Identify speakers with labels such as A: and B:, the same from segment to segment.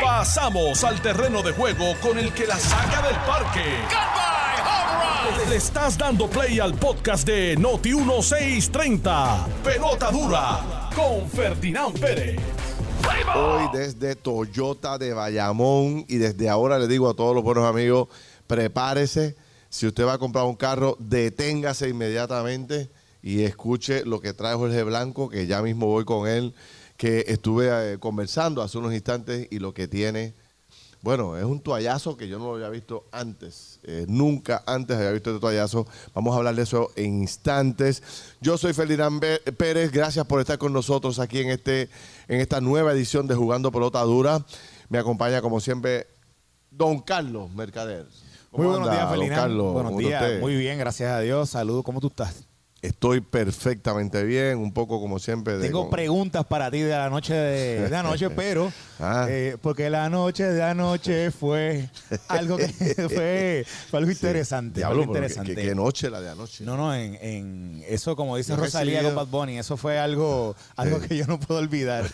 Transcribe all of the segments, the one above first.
A: Pasamos al terreno de juego con el que la saca del parque. Le estás dando play al podcast de Noti 1630. Pelota dura con Ferdinand Pérez.
B: Hoy desde Toyota de Bayamón y desde ahora le digo a todos los buenos amigos, prepárese. Si usted va a comprar un carro, deténgase inmediatamente y escuche lo que trae Jorge Blanco, que ya mismo voy con él, que estuve eh, conversando hace unos instantes y lo que tiene, bueno, es un toallazo que yo no lo había visto antes. Eh, nunca antes había visto este toallazo. Vamos a hablar de eso en instantes. Yo soy Ferdinand Pérez. Gracias por estar con nosotros aquí en, este, en esta nueva edición de Jugando Pelota Dura. Me acompaña, como siempre, Don Carlos Mercader.
C: Muy buenos
B: anda,
C: días, Ferdinand.
B: Carlos?
C: Buenos
B: ¿Cómo está
C: días.
B: usted?
C: Muy bien, gracias a Dios. Saludos, ¿cómo tú estás?
B: Estoy perfectamente bien, un poco como siempre. de-
C: Tengo
B: con-
C: preguntas para ti de la noche de, de anoche, pero
B: Ah.
C: eh, porque la noche de anoche fue algo que fue, fue algo interesante.
B: Diablo,
C: algo
B: pero
C: interesante.
B: ¿qué, qué noche la de anoche?
C: No, no, en, en eso como dice Rosalía con Bad Bunny, eso fue algo, algo que yo no puedo olvidar.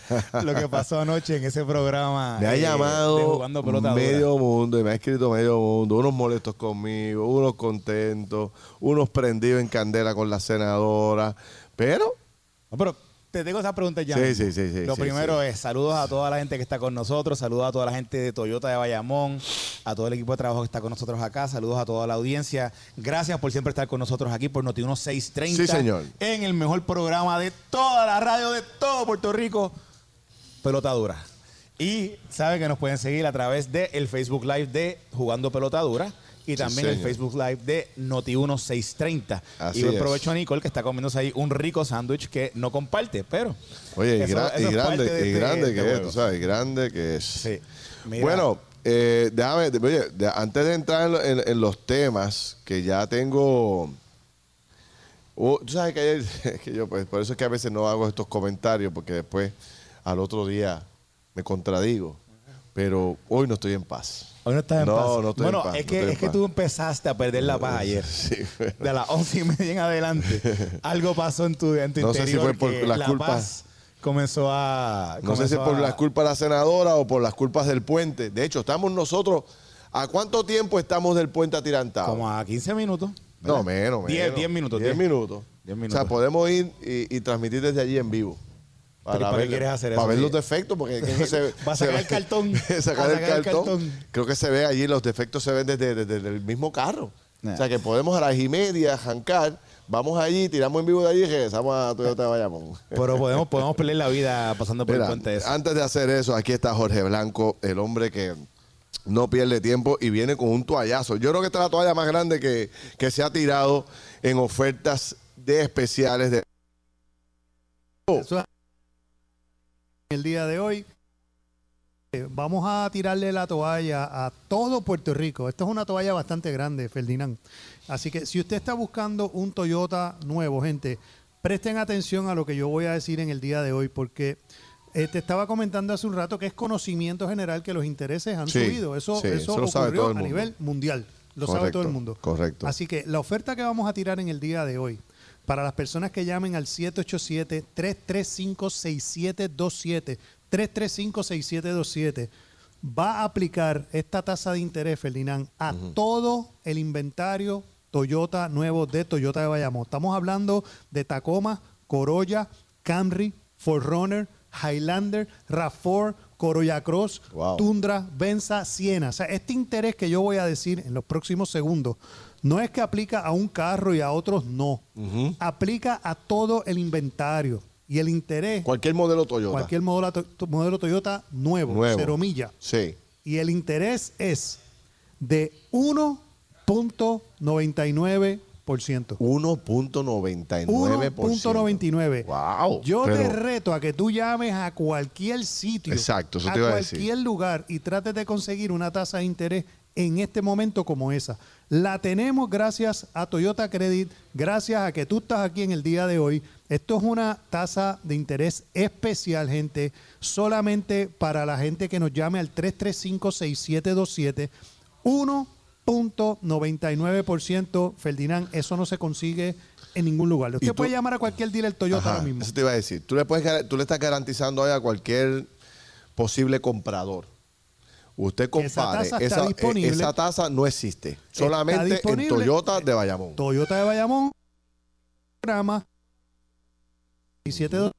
C: lo que pasó anoche en ese programa.
B: Me ha
C: eh,
B: llamado
C: dura.
B: medio mundo y me ha escrito medio mundo, unos molestos conmigo, unos contentos, unos prendidos en candela con la senadora, pero
C: No, pero te tengo esa pregunta ya.
B: Sí, sí, sí, sí,
C: Lo
B: sí,
C: primero
B: sí.
C: es saludos a toda la gente que está con nosotros, saludos a toda la gente de Toyota de Bayamón, a todo el equipo de trabajo que está con nosotros acá, saludos a toda la audiencia. Gracias por siempre estar con nosotros aquí por Noti 1630.
B: Sí, señor.
C: En el mejor programa de toda la radio de todo Puerto Rico, Pelota Dura. Y saben que nos pueden seguir a través del el Facebook Live de Jugando Pelota Dura y también el
B: señor.
C: Facebook Live de Noti 1630.
B: Así
C: y buen provecho a Nicole que está comiéndose ahí un rico sándwich que no comparte, pero
B: oye, y,
C: eso-
B: gra-
C: eso
B: y
C: es
B: grande,
C: de
B: y grande que es, tú sabes, grande que es.
C: Sí. Mira,
B: Bueno, eh, déjame, oye, antes de entrar en, lo- en- en los temas, que ya tengo. Oh, tú sabes que ayer, que yo, pues, por eso es que a veces no hago estos comentarios, porque después al otro día me contradigo. Pero hoy no estoy en paz.
C: Hoy no estás en
B: no,
C: paz.
B: no estoy
C: bueno,
B: en paz,
C: es
B: no
C: que, es que tú empezaste a perder la paz ayer.
B: Sí.
C: De las once y media en adelante, algo pasó en tu, en tu
B: No sé si
C: interior
B: fue por
C: que
B: la
C: la
B: culpa-
C: paz comenzó a...
B: No sé si
C: comenzó
B: por
C: a-
B: las culpas de la senadora o por las culpas del puente. De hecho, estamos nosotros. ¿A cuánto tiempo estamos del puente atirantado?
C: Como a 15 minutos.
B: No, menos, menos.
C: 10, 10 minutos.
B: 10 minutos.
C: 10
B: O sea, podemos ir y, y transmitir desde allí en vivo.
C: ¿Pero y para qué quieres hacer
B: Para
C: eso?
B: ver los defectos, porque se
C: Va a sacar el cartón.
B: sacar, el, cartón. Creo que se ve allí, los defectos se ven desde, desde- desde el mismo carro.
C: Nah.
B: O sea, que podemos a las y media jancar, vamos allí, tiramos en vivo de allí y regresamos a Toyota de Bayamón.
C: Pero podemos, podemos perder la vida pasando por
B: Mira,
C: el puente ese.
B: antes de hacer eso, aquí está Jorge Blanco, el hombre que no pierde tiempo y viene con un toallazo. Yo creo que esta es la toalla más grande que, que se ha tirado en ofertas de especiales de
D: Eso es el día de hoy. eh, Vamos a tirarle la toalla a todo Puerto Rico. Esta es una toalla bastante grande, Ferdinand. Así que si usted está buscando un Toyota nuevo, gente, presten atención a lo que yo voy a decir en el día de hoy, porque eh, te estaba comentando hace un rato que es conocimiento general que los intereses han
B: Sí,
D: subido. Eso,
B: sí,
D: eso ocurrió a nivel mundial. Lo sabe todo el mundo.
B: correcto.
D: Así que la oferta que vamos a tirar en el día de hoy, para las personas que llamen al 787-335-6727, 335-6727, va a aplicar esta tasa de interés, Ferdinand, a todo el inventario Toyota nuevo de Toyota de Bayamón. Estamos hablando de Tacoma, Corolla, Camry, Forerunner, Highlander, RAV4, Corolla Cross,
B: Wow.
D: Tundra, Venza, Siena. O sea, este interés que yo voy a decir en los próximos segundos no es que aplica a un carro y a otros no. Aplica a todo el inventario. Y el interés,
B: cualquier modelo Toyota.
D: cualquier modelo, to- modelo Toyota nuevo,
B: Nuevo.
D: cero millas.
B: Sí.
D: Y el interés es de 1.99%.
B: 1.99%.
D: 1.99.
B: Wow.
D: Yo te reto a que tú llames a cualquier sitio,
B: Exacto, eso
D: a
B: te iba a
D: cualquier
B: decir.
D: lugar y trates de conseguir una tasa de interés en este momento como esa. La tenemos gracias a Toyota Credit, gracias a que tú estás aquí en el día de hoy. Esto es una tasa de interés especial, gente, solamente para la gente que nos llame al 335-6727. 1.99%, Ferdinand, eso no se consigue en ningún lugar. Usted
B: tú-
D: puede llamar a cualquier dealer Toyota
B: Ajá,
D: ahora mismo.
B: Eso te iba a decir. Tú le, puedes, tú le estás garantizando a cualquier posible comprador, usted compare,
D: tasa está
B: esa,
D: disponible.
B: esa tasa no existe. Solamente en. Toyota de Bayamón.
D: Toyota de Bayamón, programa 17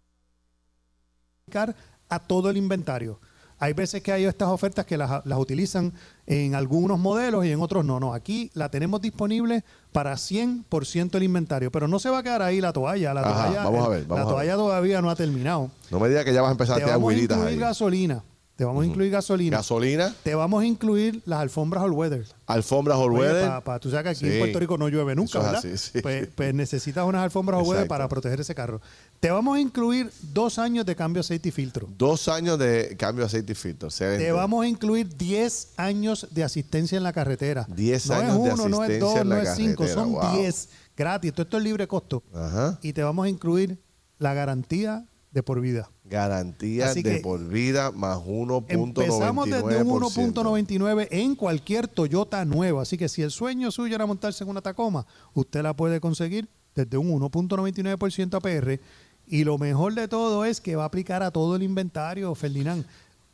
D: a todo el inventario. Hay veces que hay estas ofertas que las, las utilizan en algunos modelos y en otros no. No, aquí la tenemos disponible para 100% el inventario, pero no se va a quedar ahí la toalla. La
B: Ajá,
D: toalla,
B: vamos a ver, vamos
D: la
B: a ver.
D: toalla todavía no ha terminado.
B: No me diga que ya vas a empezar
D: Te
B: a tirar
D: vamos a incluir
B: ahí.
D: gasolina. Te vamos a incluir gasolina.
B: Gasolina,
D: Te vamos a incluir las alfombras all weather.
B: alfombras all
D: Oye,
B: weather.
D: pa- pa- tú sabes que aquí
B: Sí.
D: en Puerto Rico no llueve nunca,
B: Eso es
D: ¿verdad?
B: así, sí.
D: Pues, pues necesitas unas alfombras all weather
B: Exacto.
D: para proteger ese carro. Te vamos a incluir dos años de cambio aceite y filtro.
B: Dos años de cambio de aceite y filtro. Excelente.
D: Te vamos a incluir 10 años de asistencia en la carretera.
B: 10
D: no
B: años
D: es
B: de
D: uno, no es
B: asistencia
D: dos,
B: en la
D: no es cinco,
B: carretera,
D: son
B: wow.
D: 10 gratis. Todo esto es libre costo.
B: Ajá.
D: Y te vamos a incluir la garantía de por vida.
B: Garantía
D: Así
B: de por vida más 1.99%.
D: Empezamos desde un 1.99 en cualquier Toyota nuevo. Así que si el sueño suyo era montarse en una Tacoma, usted la puede conseguir desde un 1.99% APR. Y lo mejor de todo es que va a aplicar a todo el inventario, Ferdinand.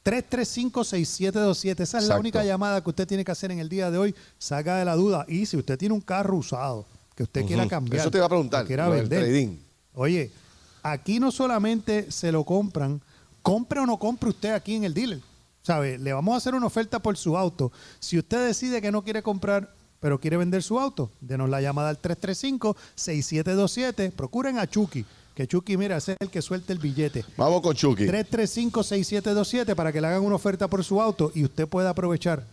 D: 335-6727. Esa es la única llamada que usted tiene que hacer en el día de hoy. Saca de la duda. Y si usted tiene un carro usado que usted quiera cambiar,
B: Eso te iba a preguntar,
D: que quiera vender,
B: trading.
D: Oye, aquí no solamente se lo compran, compre o no compre usted aquí en el dealer. ¿Sabe? Le vamos a hacer una oferta por su auto. Si usted decide que no quiere comprar, pero quiere vender su auto, denos la llamada al 335-6727. Procuren a Chucky, que Chucky, mira, ese es el que suelta el billete.
B: Vamos con Chucky.
D: 335-6727 para que le hagan una oferta por su auto y usted pueda aprovechar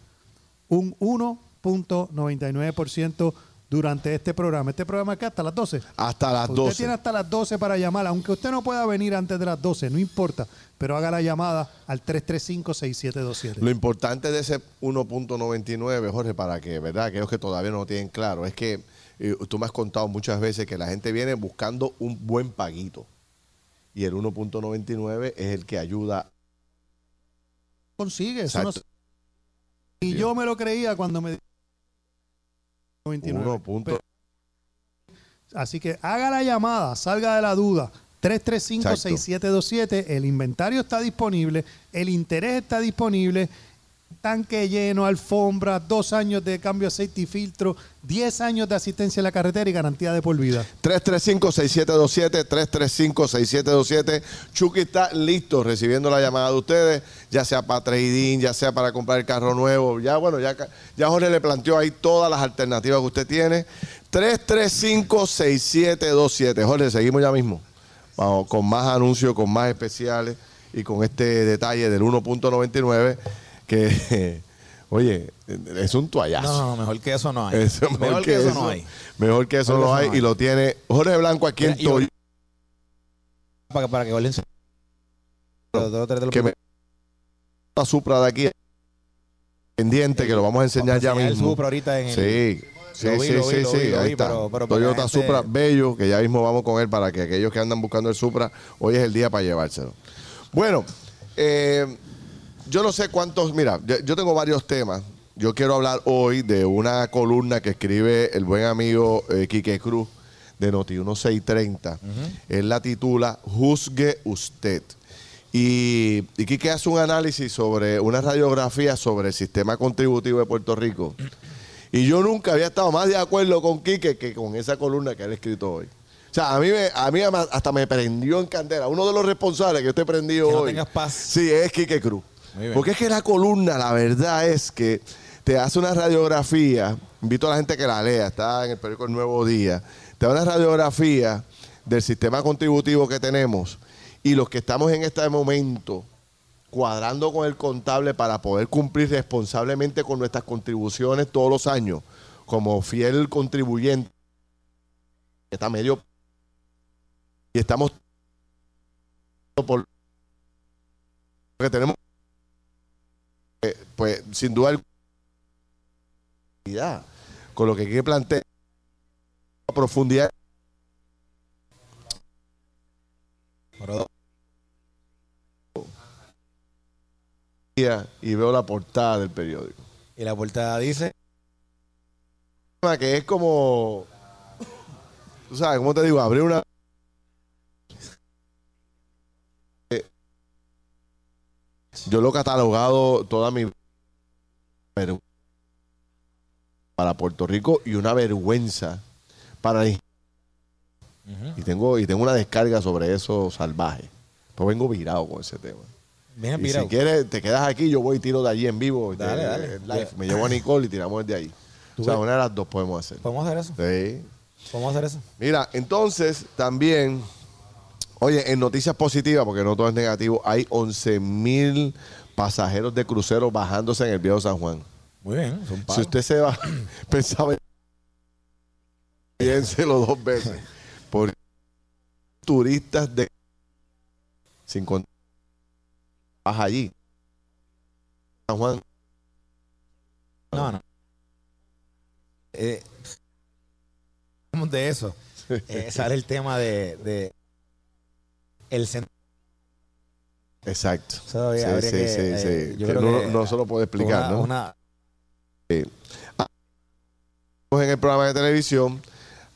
D: un 1.99% durante este programa. Este programa que hasta las 12.
B: Hasta las
D: Usted
B: 12.
D: tiene hasta las 12 para llamar, aunque usted no pueda venir antes de las 12, no importa, pero haga la llamada al 335-6727.
B: Lo importante de ese 1.99, Jorge, para que, ¿verdad? Aquellos que todavía no lo tienen claro, es que eh, tú me has contado muchas veces que la gente viene buscando un buen paguito. Y el 1.99 es el que ayuda.
D: Consigue, eso no Y yo me lo creía cuando me... 99.
B: 1.
D: Así que haga la llamada, salga de la duda. 335-6727. El inventario está disponible, el interés está disponible, tanque lleno, alfombra, dos años de cambio de aceite y filtro, 10 años de asistencia en la carretera y garantía de por vida.
B: 335-6727, 335-6727. Chucky está listo recibiendo la llamada de ustedes, ya sea para trading, ya sea para comprar el carro nuevo. Ya, bueno, ya, ya Jorge le planteó ahí todas las alternativas que usted tiene. 335-6727. Jorge, seguimos ya mismo. Vamos, con más anuncios, con más especiales y con este detalle del 1.99 que, oye, es un toallazo.
C: No, no, mejor que eso no hay. Mejor, que, eso, no hay.
B: Mejor que eso
C: Mejor
B: no
C: eso
B: hay.
C: no
B: Y lo tiene Jorge Blanco aquí en
C: Mira, y-
B: Toyo.
C: Para, para que los-
B: Que me la Supra de aquí pendiente, que lo vamos a enseñar ya
C: enseñar el
B: mismo.
C: Supra ahorita en el-
B: Sí. Sí,
C: vi,
B: sí,
C: vi,
B: sí,
C: vi,
B: ahí está.
C: pero-
B: Toyota
C: gente-
B: Supra bello, que ya mismo vamos con él para que aquellos que andan buscando el Supra, hoy es el día para llevárselo. Bueno, eh, yo no sé cuántos, mira, yo, yo tengo varios temas. Yo quiero hablar hoy de una columna que escribe el buen amigo eh, Quique Cruz de Noti 1630. Él la titula Juzgue usted. Y, y Quique hace un análisis sobre una radiografía sobre el sistema contributivo de Puerto Rico. Y yo nunca había estado más de acuerdo con Quique que con esa columna que él ha escrito hoy. O sea, a mí, me, a mí hasta me prendió en candela. Uno de los responsables que yo estoy prendido
C: Que no
B: hoy.
C: tengas paz.
B: Sí, es Quique Cruz. Porque es que la columna, la verdad es que te hace una radiografía. Invito a la gente que la lea, está en el periódico El Nuevo Día. Te da una radiografía del sistema contributivo que tenemos y los que estamos en este momento cuadrando con el contable para poder cumplir responsablemente con nuestras contribuciones todos los años, como fiel contribuyente, está medio y estamos por que tenemos pues sin duda alguna, con lo que hay que plantear a profundidad. Y veo la portada del periódico.
C: Y la portada dice,
B: que es como tú sabes cómo te digo abrir una Yo lo he catalogado toda mi ver- para Puerto Rico y una vergüenza para el- y tengo y tengo una descarga sobre eso salvaje. Pues vengo virado con ese tema. Y si quieres, te quedas aquí, yo voy y tiro de allí en vivo.
C: Dale,
B: de-
C: dale.
B: live. Me llevo a Nicole y tiramos desde ahí. O sea,
C: ves.
B: una de las dos podemos hacer.
C: ¿Podemos hacer eso?
B: Sí.
C: ¿Podemos hacer eso?
B: Mira, entonces también, oye, en noticias positivas, porque no todo es negativo, hay 11 mil pasajeros de crucero bajándose en el viejo San Juan.
C: Muy bien. Son
B: Si usted se va, pensaba, piénselo dos veces. Porque turistas de sin con- baja allí. San Juan,
C: No, no. Eh, de eso. Eh, sale el tema de, de el centro.
B: Exacto.
C: Eso habría-
B: Sí,
C: habría
B: sí,
C: que,
B: sí,
C: eh,
B: sí.
C: yo
B: Que
C: creo
B: no,
C: que
B: no se lo puedo explicar,
C: una-
B: ¿no?
C: una-
B: en el programa de televisión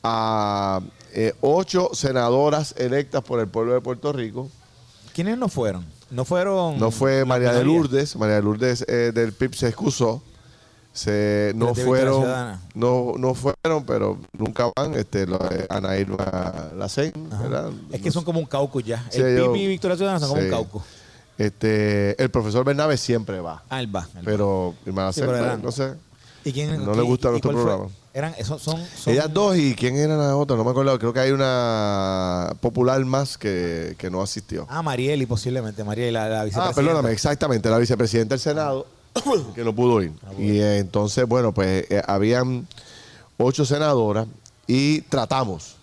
B: a eh, ocho senadoras electas por el pueblo de Puerto Rico.
C: ¿Quiénes no fueron? No fueron.
B: No fue
C: la
B: María de
C: minoría.
B: Lourdes, María de Lourdes eh, del PIB se excusó. Se, no
C: de
B: fueron,
C: Ciudadana.
B: no, no fueron, pero nunca van. Este, lo, Ana Irma
C: Ajá.
B: ¿verdad?
C: Es que son como un caucus ya.
B: Sí,
C: el Pipi y Victoria Ciudadana son como un caucus.
B: Este, el profesor Bernabe siempre va,
C: Ah, él va. él va.
B: pero Irma Lacén,
C: pero
B: pues,
C: eran-
B: no sé.
C: ¿Y quién,
B: no
C: qué-
B: le gusta
C: y
B: nuestro
C: fue?
B: programa.
C: Eran, esos son, son-
B: Ellas dos y quién era la otra, no me acuerdo. Creo que hay una popular más que, que no asistió.
C: Ah, Marieli posiblemente. Marieli, la, la
B: Ah,
C: vicepresidenta.
B: perdóname, exactamente, la vicepresidenta del Senado, que no pudo ir. Y eh, entonces, bueno, pues eh, habían ocho senadoras y tratamos,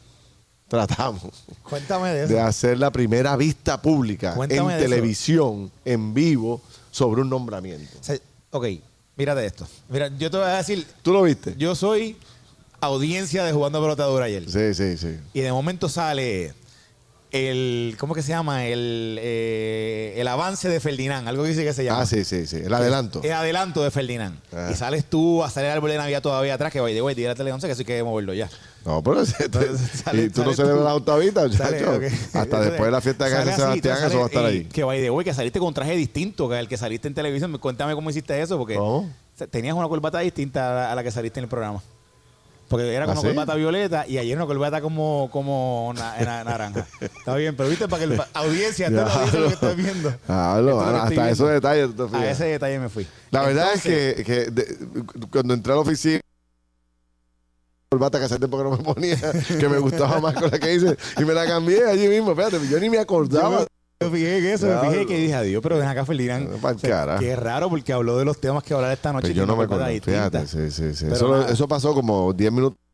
B: tratamos
C: Cuéntame de eso.
B: de hacer la primera vista pública
C: Cuéntame
B: en
C: de
B: televisión, en vivo, sobre un nombramiento.
C: Ok, mírate esto. Mira, yo te voy a decir,
B: ¿Tú lo viste?
C: yo soy audiencia de Jugando Pelotadura ayer.
B: Sí, sí, sí.
C: Y de momento sale el, ¿cómo que se llama? El, eh, el avance de Ferdinand, algo que dice que se llama.
B: Ah, sí, sí, sí. El adelanto.
C: El adelanto de Ferdinand.
B: Ah.
C: Y sales tú a salir el árbol de Navidad todavía atrás, que vaya, güey, dile a Tele 11 que eso hay que moverlo ya.
B: No, pero y tú no celebras la octavita,
C: ok.
B: Hasta después de la fiesta de San Sebastián, eso va a estar ahí.
C: Que vaya de güey, que saliste con traje distinto que el que saliste en televisión. Cuéntame cómo hiciste eso, porque tenías una corbata distinta a la, que saliste en el programa. Porque era con
B: ¿Ah,
C: corbata violeta y ayer una corbata como, como na- na- naranja. Está bien, pero viste, para que la audiencia, la audiencia lo que estás viendo.
B: Hasta esos detalles.
C: A ese detalle me fui.
B: La verdad es que, cuando entré a la oficina, corbata que hacerte porque no me ponía, que me gustaba más con la que hice, y me la cambié allí mismo. Fíjate, yo ni me acordaba.
C: Me fijé en eso, me fijé que dije, adiós, pero ven acá, Ferdinand. O sea. Qué raro, porque habló de los temas que hablar esta noche.
B: Pues
C: y
B: yo no me acuerdo. Fíjate, sí, sí, sí.
C: Pero
B: Eso, pasó como 10 minutos.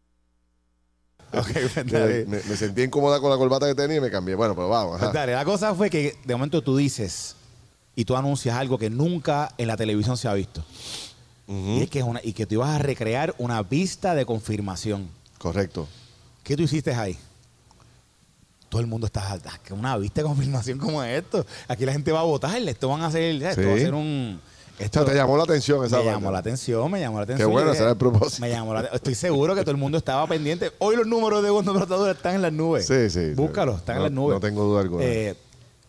C: Pues
B: Me,
C: dale.
B: me- me sentí incómoda con la corbata que tenía y me cambié. Bueno, pero vamos.
C: Pues
B: ajá.
C: dale, la cosa fue que de momento tú dices y tú anuncias algo que nunca en la televisión se ha visto. Y es que es una, y que tú ibas a recrear una vista de confirmación.
B: Correcto.
C: ¿Qué tú hiciste ahí? Todo el mundo está "Ah, que una vista de confirmación como esto. Aquí la gente va a votar, esto van a hacer, esto va a ser un
B: O
C: esto
B: sea, te llamó la atención esa
C: me llamó la atención, me llamó la atención.
B: Qué bueno, ese era el propósito.
C: Me llamó la- estoy seguro que todo el mundo estaba pendiente. Hoy los números de Bondo Brotadura están en las nubes.
B: Sí, sí.
C: Búscalos, están en las nubes.
B: no tengo duda alguna.
C: Eh,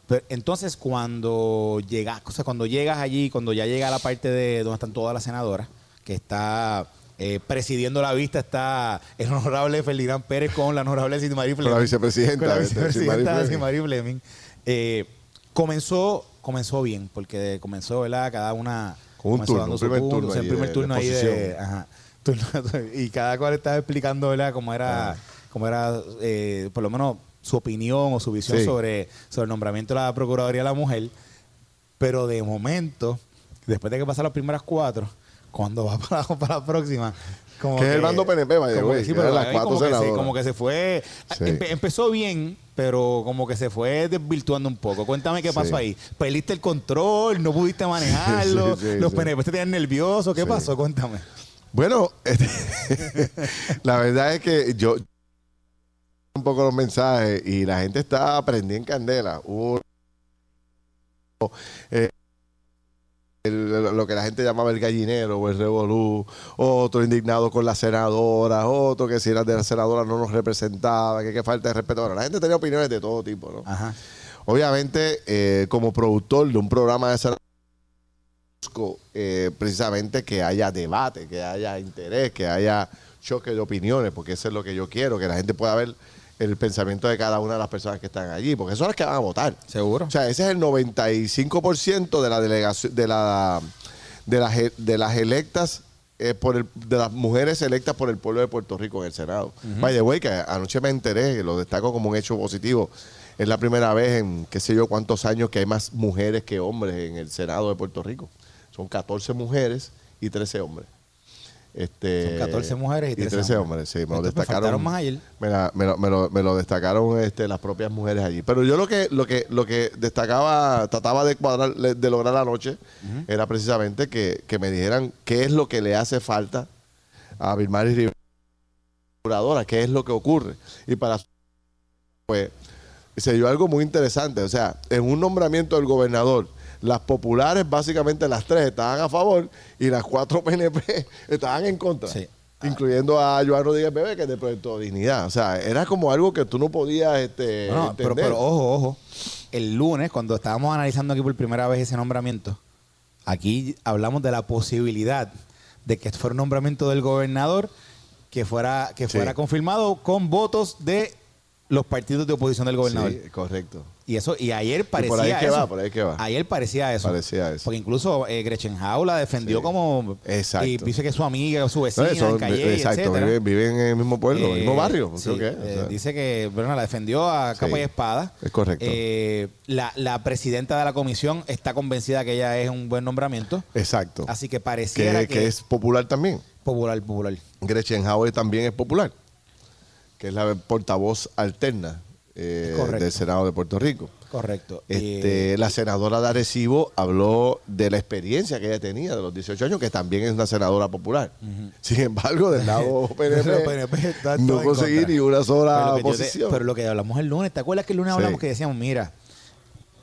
C: pero entonces, cuando llegas, o sea, cuando llegas allí, cuando ya llega a la parte de donde están todas las senadoras, que está eh, presidiendo la vista, está el honorable Ferdinand Pérez con la honorable Simari Fleming.
B: la vicepresidenta,
C: Con la vicepresidenta
B: Simari Fleming.
C: Eh, comenzó, comenzó bien, porque comenzó, ¿verdad? Cada una.
B: Con un turno,
C: dando
B: un primer
C: punto,
B: turno
C: o sea, el primer
B: de-
C: turno
B: de
C: ahí de. Ajá. Turno- y cada cual estaba explicando, ¿verdad? Cómo era, cómo era eh, por lo menos su opinión o su visión
B: Sí.
C: sobre, sobre el nombramiento de la Procuraduría de la Mujer. Pero de momento, después de que pasan las primeras cuatro, cuando va para, para la próxima. Como
B: Que es el bando PNP, way,
C: que sí, pero
B: las cuatro
C: como que se- como que se fue.
B: Sí.
C: empe- empezó bien, pero como que se fue desvirtuando un poco. Cuéntame qué
B: Sí.
C: pasó ahí. ¿Perdiste el control? ¿No pudiste manejarlo?
B: Sí,
C: ¿Los. PNP te tenían nerviosos? ¿Qué pasó? Cuéntame.
B: Bueno, este, la verdad es que yo un poco los mensajes y la gente está prendida en candela. Hubo eh, el- lo que la gente llamaba el gallinero o el revolú, otro indignado con la senadora, otro que si era de la senadora no nos representaba, que qué falta de respeto. Bueno, la gente tenía opiniones de todo tipo, ¿no?
C: Ajá.
B: Obviamente, eh, como productor de un programa de senadores, busco eh, precisamente que haya debate, que haya interés, que haya choque de opiniones, porque eso es lo que yo quiero, que la gente pueda ver el pensamiento de cada una de las personas que están allí, porque son las que van a votar.
C: Seguro.
B: O sea, ese es el 95% de la delegación, de la de las e- de las electas eh, por el, de las mujeres electas por el pueblo de Puerto Rico en el Senado. By the way, que anoche me enteré, lo destaco como un hecho positivo. Es la primera vez en qué sé yo cuántos años que hay más mujeres que hombres en el Senado de Puerto Rico. Son 14 mujeres y 13 hombres. Este,
C: Son 14 mujeres y 13
B: hombres. Sí, me lo destacaron.
C: más ayer.
B: Me, la- me lo, me lo- me lo destacaron este, las propias mujeres allí. Pero yo lo que, lo que, lo que destacaba, trataba de cuadrar, de lograr anoche, era precisamente que, que me dijeran qué es lo que le hace falta a Vilmaris Rivera, procuradora, qué es lo que ocurre. Y para pues se dio algo muy interesante. O sea, en un nombramiento del gobernador, las populares, básicamente las tres, estaban a favor y las cuatro PNP estaban en contra.
C: Sí.
B: Incluyendo a Joan Rodríguez Bebé, que es de Proyecto Dignidad. O sea, era como algo que tú no podías este,
C: Bueno, pero,
B: entender.
C: pero ojo, ojo. El lunes, cuando estábamos analizando aquí por primera vez ese nombramiento, aquí hablamos de la posibilidad de que fuera un nombramiento del gobernador que fuera, que
B: Sí.
C: fuera confirmado con votos de los partidos de oposición del gobernador.
B: Sí, correcto.
C: Y eso, y ayer parecía
B: por ahí que
C: eso.
B: va, por ahí que va.
C: Ayer parecía eso.
B: Parecía eso.
C: Porque incluso eh, Gretchen Hau la defendió
B: Sí.
C: como
B: Exacto.
C: y dice que su amiga, su
B: No,
C: vecina,
B: eso,
C: en Calle,
B: exacto, viven, viven en el mismo pueblo, en el mismo
C: Eh,
B: barrio. no sé
C: sí,
B: qué, o
C: eh, dice que bueno, la defendió a capa
B: Sí,
C: y espada.
B: es correcto.
C: Eh, la, la presidenta de la comisión está convencida que ella es un buen nombramiento.
B: Exacto.
C: Así que pareciera
B: que,
C: que,
B: que es popular también.
C: popular, popular.
B: Gretchen Howard también es popular, que es la portavoz alterna eh, del Senado de Puerto Rico.
C: Correcto.
B: Este,
C: Eh,
B: la senadora de Arecibo habló de la experiencia que ella tenía de los 18 años, que también es una senadora popular. Sin embargo, del lado PNP, no conseguí
C: contra.
B: ni una sola
C: pero, te-
B: posición.
C: pero lo que hablamos el lunes, ¿te acuerdas que el lunes
B: Sí.
C: hablamos que decíamos, mira,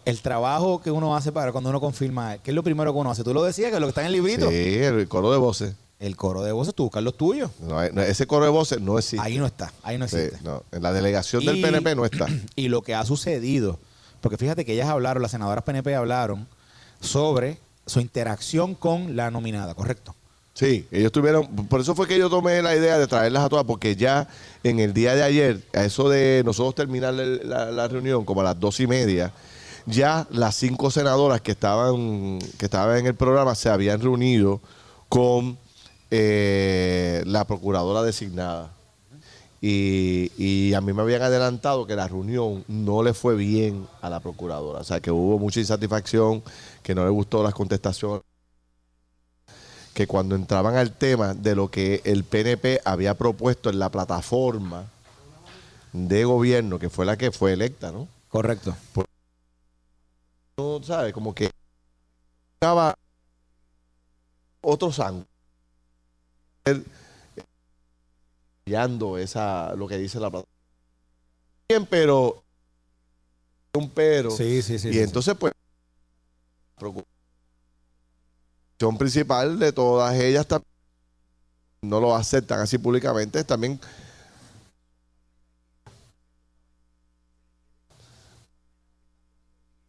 C: el trabajo que uno hace para cuando uno confirma, ¿qué es lo primero que uno hace? Tú lo decías, que lo que está en el librito.
B: sí, el coro de voces.
C: El coro de voces, tú buscas los tuyos.
B: No ese coro de voces no existe.
C: Ahí no está, ahí no
B: Sí,
C: existe.
B: no, en la delegación del PNP no está.
C: Y lo que ha sucedido, porque fíjate que ellas hablaron, las senadoras PNP hablaron sobre su interacción con la nominada, ¿correcto?
B: Sí, ellos tuvieron, por eso fue que yo tomé la idea de traerlas a todas, porque ya en el día de ayer, a eso de nosotros terminar la, la reunión como a las dos y media, ya las cinco senadoras que estaban, que estaban en el programa se habían reunido con eh, la procuradora designada. Y, y a mí me habían adelantado que la reunión no le fue bien a la procuradora. O sea, que hubo mucha insatisfacción, que no le gustó las contestaciones que cuando entraban al tema de lo que el PNP había propuesto en la plataforma de gobierno, que fue la que fue electa, ¿no?
C: Correcto.
B: No, ¿sabes? Como que estaba otros ángulos. Esa, lo que dice la plataforma. Bien, pero un pero.
C: Sí, sí, sí.
B: y entonces, pues, preocupación principal de todas ellas tam- no lo aceptan así públicamente, también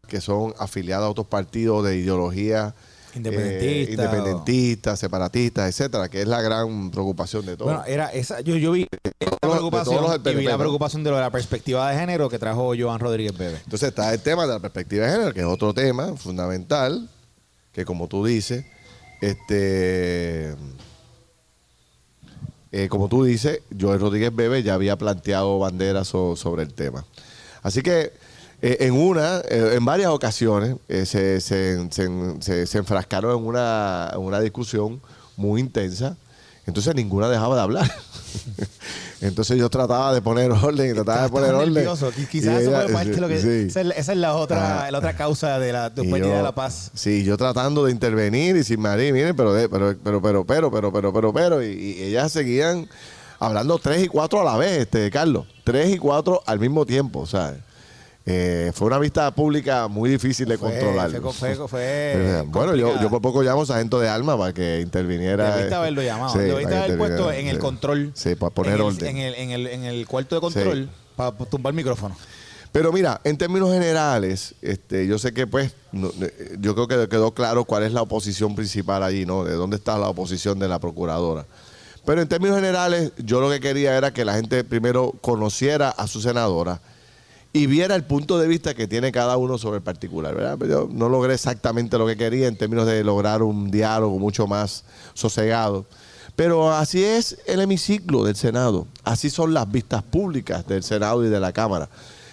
B: que son afiliadas a otros partidos de ideología.
C: Independentista.
B: eh, independentistas, separatistas, etcétera, que es la gran preocupación de todos.
C: Bueno, era esa, yo, yo vi preocupación
B: los
C: y vi la preocupación de lo de la perspectiva de género que trajo Joan Rodríguez Bebe.
B: Entonces está el tema de la perspectiva de género, que es otro tema fundamental, que como tú dices, este eh, como tú dices, Joel Rodríguez Bebe ya había planteado banderas so- sobre el tema. Así que eh, en una, eh, en varias ocasiones, eh, se, se- se- se- enfrascaron en una, en una discusión muy intensa. Entonces ninguna dejaba de hablar. Entonces yo trataba de poner orden, trataba de poner orden.
C: Quizás
B: Y
C: eso
B: ella-
C: fue parte de lo que.
B: sí.
C: Esa, es, la- otra,
B: Ah.
C: la otra causa de la
B: Y yo-
C: de la paz.
B: Sí, yo tratando de intervenir y sin Marí, miren, pero, de- pero, pero, pero, pero, pero, pero, pero, pero, y, y ellas seguían hablando tres y cuatro a la vez, este, Carlos. Tres y cuatro al mismo tiempo, ¿sabes? Eh, fue una vista pública muy difícil de
C: Fue-
B: controlar.
C: fue- fue- fue
B: Eh, bueno, yo, yo por poco llamo a sargento de alma para que interviniera.
C: Debiste haberlo llamado.
B: Sí,
C: Debiste haber puesto en el control.
B: Sí, para poner
C: en el,
B: orden.
C: En el, en, el, en el cuarto de control para tumbar el micrófono.
B: Pero mira, en términos generales, este, yo sé que pues, no- eh, yo creo que quedó claro cuál es la oposición principal allí, ¿no? De dónde está la oposición de la procuradora. Pero en términos generales, yo lo que quería era que la gente primero conociera a su senadora y viera el punto de vista que tiene cada uno sobre el particular, ¿verdad? Yo no logré exactamente lo que quería en términos de lograr un diálogo mucho más sosegado. Pero así es el hemiciclo del Senado, así son las vistas públicas del Senado y de la Cámara.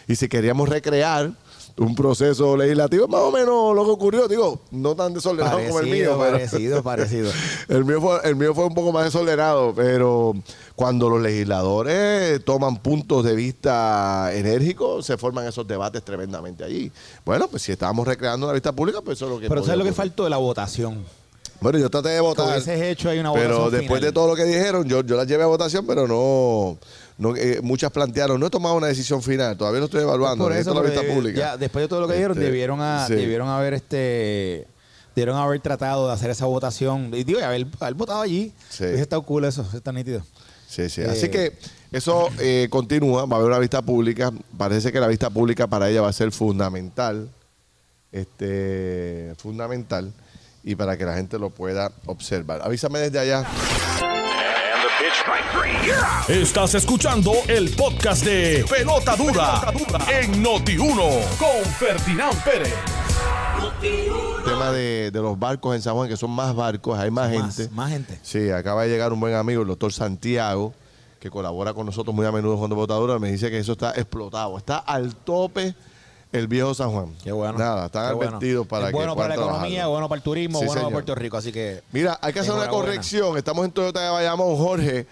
B: Y si queríamos recrear un proceso legislativo, más o menos lo que ocurrió, digo, no tan desordenado como el mío.
C: Parecido,
B: pero-
C: parecido,
B: el mío, fue, el mío fue un poco más desordenado, pero cuando los legisladores toman puntos de vista enérgicos, se forman esos debates tremendamente allí. Bueno, pues si estábamos recreando una vista pública, pues eso es lo que...
C: Pero ¿sabes lo que faltó de la votación?
B: Bueno, yo traté de votar,
C: hecho ahí una
B: pero después
C: final.
B: de todo lo que dijeron, yo, yo las llevé a votación, pero no... no, eh, muchas plantearon, no he tomado una decisión final, todavía no estoy evaluando,
C: Por eso,
B: la vista pública.
C: ya después de todo lo que dijeron,
B: Este,
C: debieron, a-
B: sí.
C: debieron haber este debieron haber tratado de hacer esa votación. Y digo, y haber, haber votado allí.
B: Sí.
C: Hubiese estado cool eso, estado nítido.
B: Sí, sí.
C: Eh,
B: Así que eso eh, continúa, va a haber una vista pública. Parece que la vista pública para ella va a ser fundamental. Este, fundamental. Y para que la gente lo pueda observar. Avísame desde allá.
A: Estás escuchando el podcast de Pelota Dura, en Noti1 con Ferdinand Pérez.
B: El tema de, de los barcos en San Juan, que son más barcos, hay más,
C: Más,
B: gente.
C: más gente.
B: Sí, acaba de llegar un buen amigo, el doctor Santiago, que colabora con nosotros muy a menudo con Botadura. Me dice que eso está explotado. Está al tope el viejo San Juan.
C: Qué bueno.
B: Nada, están
C: Qué bueno.
B: advertidos para
C: Es
B: que
C: bueno para la economía, bueno para el turismo,
B: Sí,
C: bueno
B: señor.
C: para Puerto Rico. Así que
B: Mira, hay que hacer una corrección. Estamos en Toyota de Bayamón, Jorge.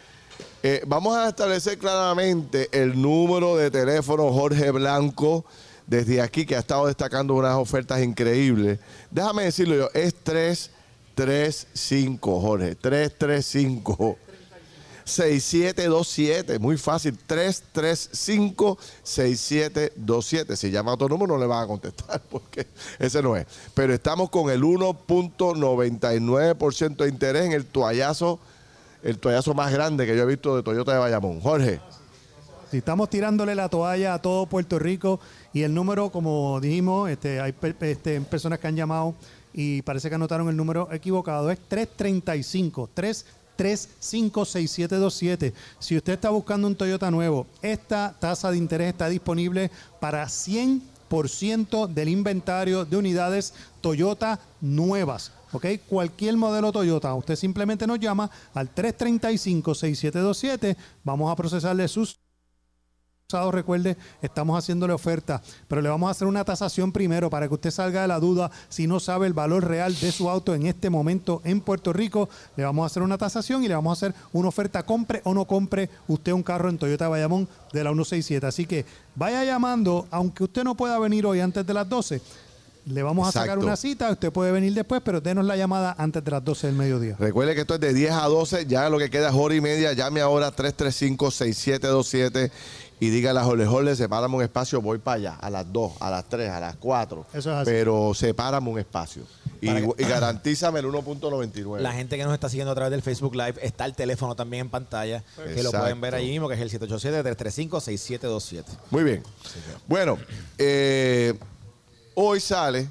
B: Eh, vamos a establecer claramente el número de teléfono Jorge Blanco desde aquí, que ha estado destacando unas ofertas increíbles. Déjame decirlo yo, es 335, Jorge. 335. 6727, muy fácil, 335-6727. Si llama a otro número no le van a contestar porque ese no es. Pero estamos con el 1.99% de interés en el toallazo, el toallazo más grande que yo he visto de Toyota de Bayamón. Jorge,
D: Si estamos tirándole la toalla a todo Puerto Rico y el número, como dijimos, este, hay este, personas que han llamado y parece que anotaron el número equivocado, es 335, 3356727. Si usted está buscando un Toyota nuevo, esta tasa de interés está disponible para 100% del inventario de unidades Toyota nuevas. ¿ok? Cualquier modelo Toyota, usted simplemente nos llama al 335-6727, vamos a procesarle sus recuerde, estamos haciéndole oferta, pero le vamos a hacer una tasación primero para que usted salga de la duda si no sabe el valor real de su auto en este momento en Puerto Rico. Le vamos a hacer una tasación y le vamos a hacer una oferta, compre o no compre usted un carro en Toyota Bayamón de la 167. Así que vaya llamando, aunque usted no pueda venir hoy antes de las 12. Le vamos a sacar una cita, usted puede venir después, pero denos la llamada antes de las 12 del mediodía.
B: recuerde que esto es de 10 a 12, ya lo que queda es hora y media. Llame ahora 335-6727 y dígale a Jorge, Jorge, sepárame un espacio, voy para allá, a las 2, a las 3, a las 4.
D: Eso es así.
B: Pero sepárame un espacio. Y,
C: que-
B: y garantízame el 1.99.
C: la gente que nos está siguiendo a través del Facebook Live, está el teléfono también en pantalla, que lo pueden ver allí mismo, que es el 787-335-6727.
B: Muy bien. Bueno, eh, hoy sale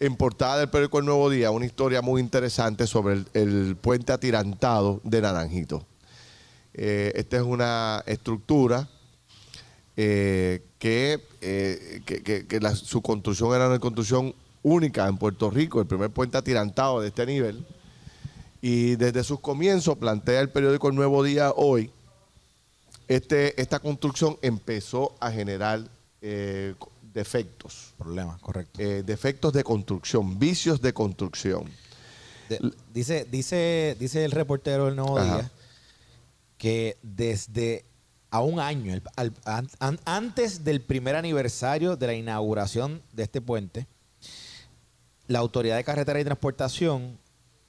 B: en portada del periódico El Nuevo Día una historia muy interesante sobre el, el puente atirantado de Naranjito. Eh, esta es una estructura eh, que, eh, que- que- que la- su construcción era una construcción única en Puerto Rico, el primer puente atirantado de este nivel. Y desde sus comienzos, plantea el periódico El Nuevo Día hoy, este, esta construcción empezó a generar eh, defectos,
C: Problema, correcto.
B: defectos de construcción, vicios de construcción.
C: De- dice, dice, dice el reportero del Nuevo
B: Ajá.
C: Día que desde a un año, el- al- an- an- antes del primer aniversario de la inauguración de este puente, la Autoridad de Carretera y Transportación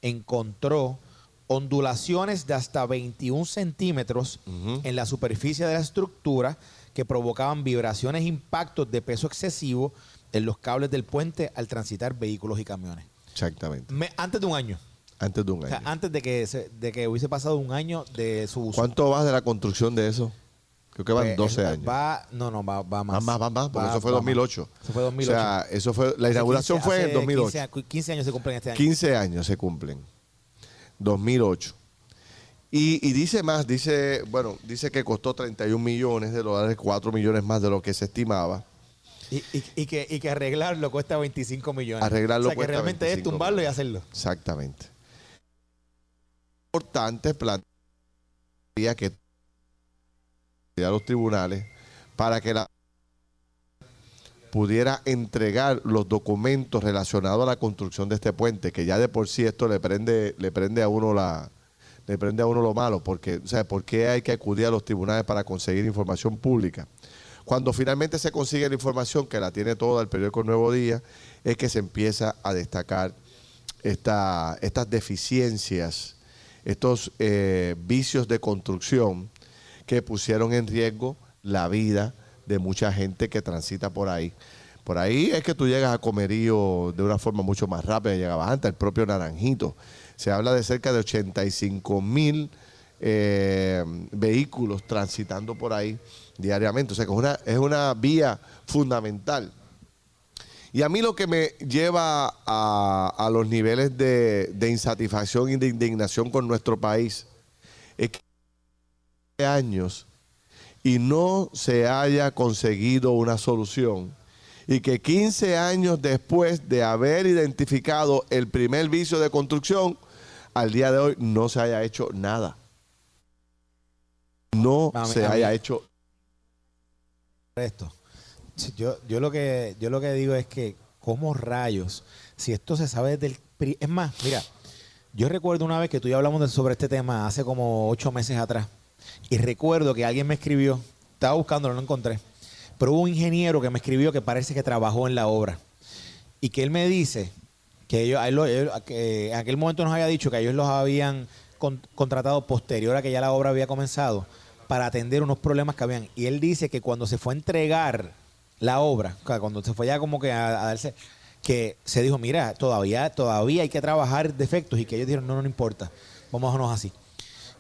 C: encontró ondulaciones de hasta 21 centímetros en la superficie de la estructura que provocaban vibraciones e impactos de peso excesivo en los cables del puente al transitar vehículos y camiones.
B: Exactamente.
C: Me- antes de un año.
B: Antes de un
C: O
B: año.
C: sea, antes de que, se- de que hubiese pasado un año de su uso.
B: ¿Cuánto vas de la construcción de eso? Creo que van
C: Pues,
B: 12
C: eh,
B: años.
C: Va, no, no, va, va más.
B: Más, más, más, más, porque
C: Va-
B: eso fue
C: va
B: 2008.
C: más. Eso fue 2008.
B: O sea, eso fue, la inauguración
C: 15
B: fue en
C: hace
B: 2008.
C: 15, a- 15 años se cumplen este año.
B: 15 años se cumplen. 2008. Y, y dice más, dice, bueno, dice que costó 31 millones de dólares, 4 millones más de lo que se estimaba.
C: Y, y- y que, y que arreglarlo cuesta 25 millones.
B: Arreglarlo
C: o sea, que realmente es
B: 25
C: tumbarlo y hacerlo.
B: Exactamente. Importante plantear que a los tribunales para que la pudiera entregar los documentos relacionados a la construcción de este puente, que ya de por sí esto le prende, le prende a uno la, le prende a uno lo malo, porque, o ¿por qué hay que acudir a los tribunales para conseguir información pública? Cuando finalmente se consigue la información, que la tiene toda el periódico Nuevo Día, es que se empieza a destacar esta- estas deficiencias, estos eh, vicios de construcción que pusieron en riesgo la vida de mucha gente que transita por ahí. Por ahí es que tú llegas a Comerío de una forma mucho más rápida, llegabas antes, el propio Naranjito. Se habla de cerca de 85 mil eh, vehículos transitando por ahí diariamente. O sea que es una, es una vía fundamental. Y a mí lo que me lleva a, a los niveles de, de insatisfacción y de indignación con nuestro país es que años y no se haya conseguido una solución y que 15 años después de haber identificado el primer vicio de construcción, al día de hoy no se haya hecho nada. No
C: mí-
B: se haya hecho
C: esto. Yo, yo lo que yo lo que digo es que como rayos, si esto se sabe desde el es más, mira, yo recuerdo una vez que tú y yo hablamos de- sobre este tema hace como ocho meses atrás y recuerdo que alguien me escribió, estaba buscándolo, no lo encontré, pero hubo un ingeniero que me escribió que parece que trabajó en la obra y que él me dice que ellos, en aquel momento nos había dicho que ellos los habían con- contratado posterior a que ya la obra había comenzado para atender unos problemas que habían. Y él dice que cuando se fue a entregar la obra, cuando se fue ya como que a, a darse, que se dijo, mira, todavía, todavía hay que trabajar defectos y que ellos dijeron, no, no, no importa, vámonos así.